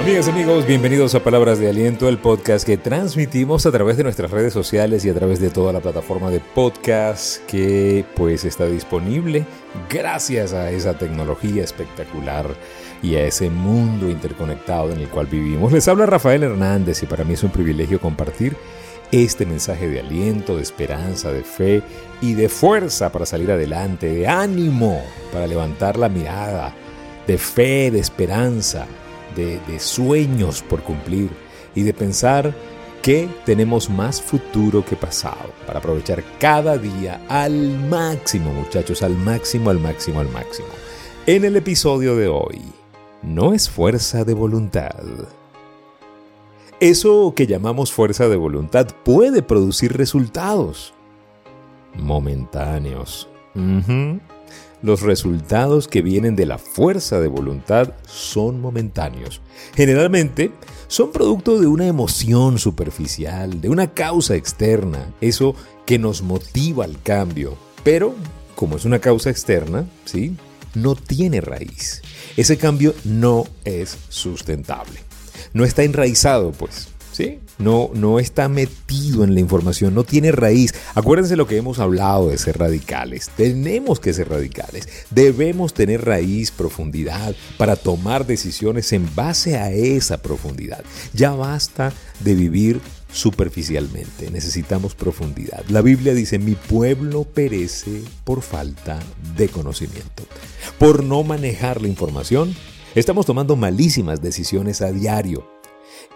Amigas amigos, bienvenidos a Palabras de Aliento, el podcast que transmitimos a través de nuestras redes sociales y a través de toda la plataforma de podcast que pues está disponible gracias a esa tecnología espectacular y a ese mundo interconectado en el cual vivimos. Les habla Rafael Hernández y para mí es un privilegio compartir este mensaje de aliento, de esperanza, de fe y de fuerza para salir adelante, de ánimo para levantar la mirada, de fe, de esperanza de, sueños por cumplir y de pensar que tenemos más futuro que pasado para aprovechar cada día al máximo, muchachos, al máximo, al máximo, al máximo. En el episodio de hoy, no es fuerza de voluntad. Eso que llamamos fuerza de voluntad puede producir resultados momentáneos. Los resultados que vienen de la fuerza de voluntad son momentáneos. Generalmente son producto de una emoción superficial, de una causa externa, eso que nos motiva al cambio. Pero, como es una causa externa, ¿sí? No tiene raíz. Ese cambio no es sustentable. No está enraizado, pues. No, no está metido en la información, no tiene raíz. Acuérdense lo que hemos hablado de ser radicales. Tenemos que ser radicales. Debemos tener raíz, profundidad para tomar decisiones en base a esa profundidad. Ya basta de vivir superficialmente, necesitamos profundidad. La Biblia dice, mi pueblo perece por falta de conocimiento. Por no manejar la información, estamos tomando malísimas decisiones a diario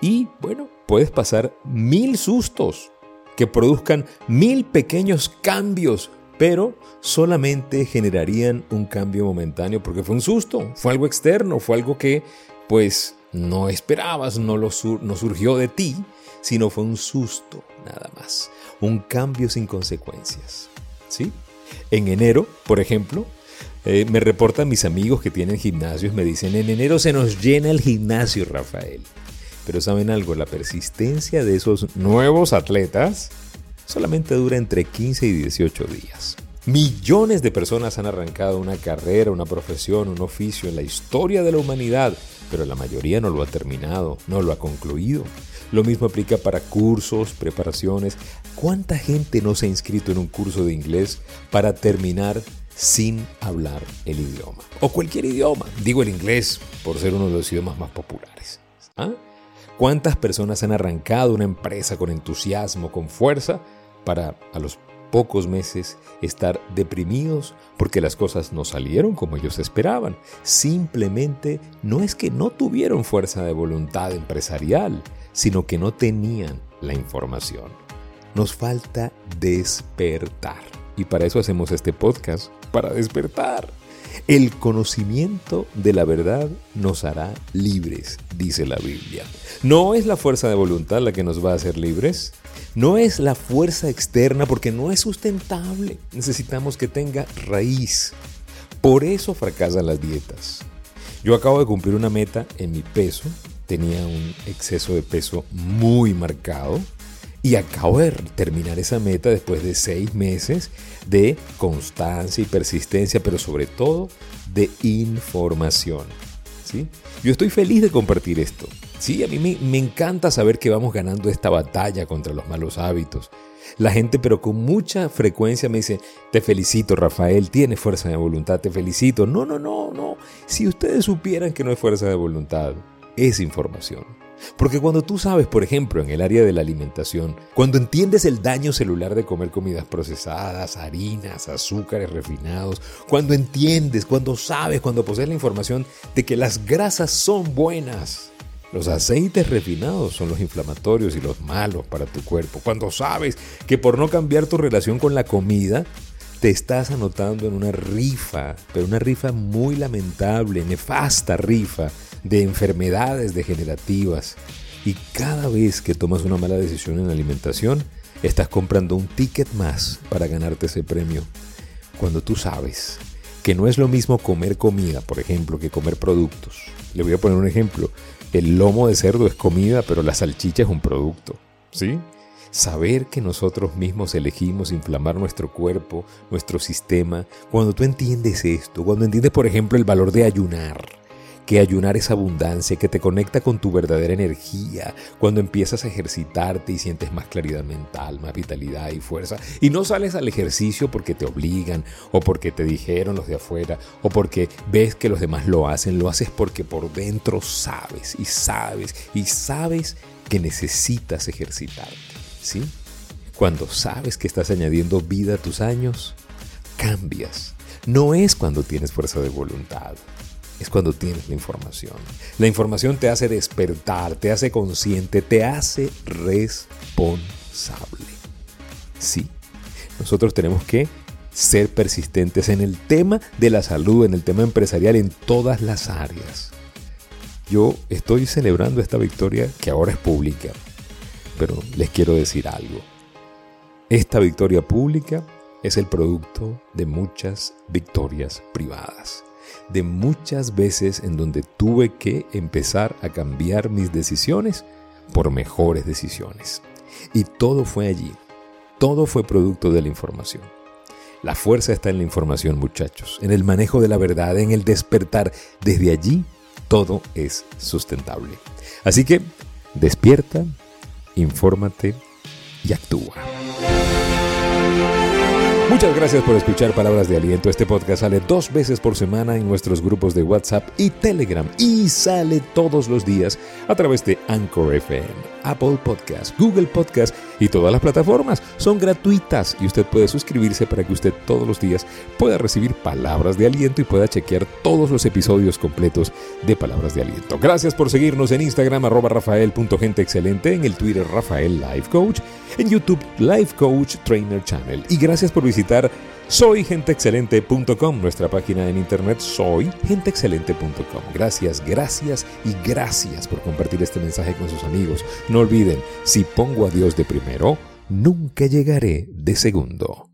y bueno, puedes pasar mil sustos que produzcan mil pequeños cambios, pero solamente generarían un cambio momentáneo porque fue un susto, fue algo externo, fue algo que pues no esperabas, no, lo no surgió de ti, sino fue un susto nada más, un cambio sin consecuencias. ¿Sí? En enero, por ejemplo, eh, me reportan mis amigos que tienen gimnasios, me dicen, en enero se nos llena el gimnasio, Rafael. Pero saben algo, la persistencia de esos nuevos atletas solamente dura entre 15 y 18 días. Millones de personas han arrancado una carrera, una profesión, un oficio en la historia de la humanidad, pero la mayoría no lo ha terminado, no lo ha concluido. Lo mismo aplica para cursos, preparaciones. ¿Cuánta gente no se ha inscrito en un curso de inglés para terminar sin hablar el idioma? O cualquier idioma, digo el inglés por ser uno de los idiomas más populares. ¿Ah? ¿Cuántas personas han arrancado una empresa con entusiasmo, con fuerza, para a los pocos meses estar deprimidos porque las cosas no salieron como ellos esperaban? Simplemente no es que no tuvieron fuerza de voluntad empresarial, sino que no tenían la información. Nos falta despertar. Y para eso hacemos este podcast, para despertar. El conocimiento de la verdad nos hará libres, dice la Biblia. No es la fuerza de voluntad la que nos va a hacer libres. No es la fuerza externa porque no es sustentable. Necesitamos que tenga raíz. Por eso fracasan las dietas. Yo acabo de cumplir una meta en mi peso. Tenía un exceso de peso muy marcado. Y acabo de terminar esa meta después de seis meses de constancia y persistencia, pero sobre todo de información. ¿sí? Yo estoy feliz de compartir esto. Sí, a mí me, me encanta saber que vamos ganando esta batalla contra los malos hábitos. La gente, pero con mucha frecuencia me dice, te felicito Rafael, tienes fuerza de voluntad, te felicito. No, no, no, no. Si ustedes supieran que no es fuerza de voluntad, es información. Porque cuando tú sabes, por ejemplo, en el área de la alimentación, cuando entiendes el daño celular de comer comidas procesadas, harinas, azúcares refinados, cuando entiendes, cuando sabes, cuando posees la información de que las grasas son buenas, los aceites refinados son los inflamatorios y los malos para tu cuerpo. Cuando sabes que por no cambiar tu relación con la comida, te estás anotando en una rifa, pero una rifa muy lamentable, nefasta rifa de enfermedades degenerativas. Y cada vez que tomas una mala decisión en alimentación, estás comprando un ticket más para ganarte ese premio. Cuando tú sabes que no es lo mismo comer comida, por ejemplo, que comer productos. Le voy a poner un ejemplo. El lomo de cerdo es comida, pero la salchicha es un producto. ¿Sí? Saber que nosotros mismos elegimos inflamar nuestro cuerpo, nuestro sistema, cuando tú entiendes esto, cuando entiendes, por ejemplo, el valor de ayunar, que ayunar es abundancia, que te conecta con tu verdadera energía, cuando empiezas a ejercitarte y sientes más claridad mental, más vitalidad y fuerza. Y no sales al ejercicio porque te obligan o porque te dijeron los de afuera o porque ves que los demás lo hacen, lo haces porque por dentro sabes y sabes y sabes que necesitas ejercitarte. ¿Sí? Cuando sabes que estás añadiendo vida a tus años, cambias. No es cuando tienes fuerza de voluntad, es cuando tienes la información. La información te hace despertar, te hace consciente, te hace responsable. Sí, nosotros tenemos que ser persistentes en el tema de la salud, en el tema empresarial, en todas las áreas. Yo estoy celebrando esta victoria que ahora es pública, pero les quiero decir algo. Esta victoria pública es el producto de muchas victorias privadas, de muchas veces en donde tuve que empezar a cambiar mis decisiones por mejores decisiones. Y todo fue allí, todo fue producto de la información. La fuerza está en la información, muchachos, en el manejo de la verdad, en el despertar. Desde allí, todo es sustentable. Así que, despierta, infórmate y actúa. Muchas gracias por escuchar Palabras de Aliento. Este podcast sale dos veces por semana en nuestros grupos de WhatsApp y Telegram y sale todos los días a través de Anchor FM, Apple Podcast, Google Podcast y todas las plataformas. Son gratuitas y usted puede suscribirse para que usted todos los días pueda recibir palabras de aliento y pueda chequear todos los episodios completos de Palabras de Aliento. Gracias por seguirnos en Instagram arroba rafael.genteexcelente, en el Twitter Rafael Life Coach, en YouTube Life Coach Trainer Channel y gracias por visitar soygenteexcelente.com, nuestra página en internet soygenteexcelente.com. Gracias, gracias y gracias por compartir este mensaje con sus amigos. No olviden, si pongo a Dios de primero, nunca llegaré de segundo.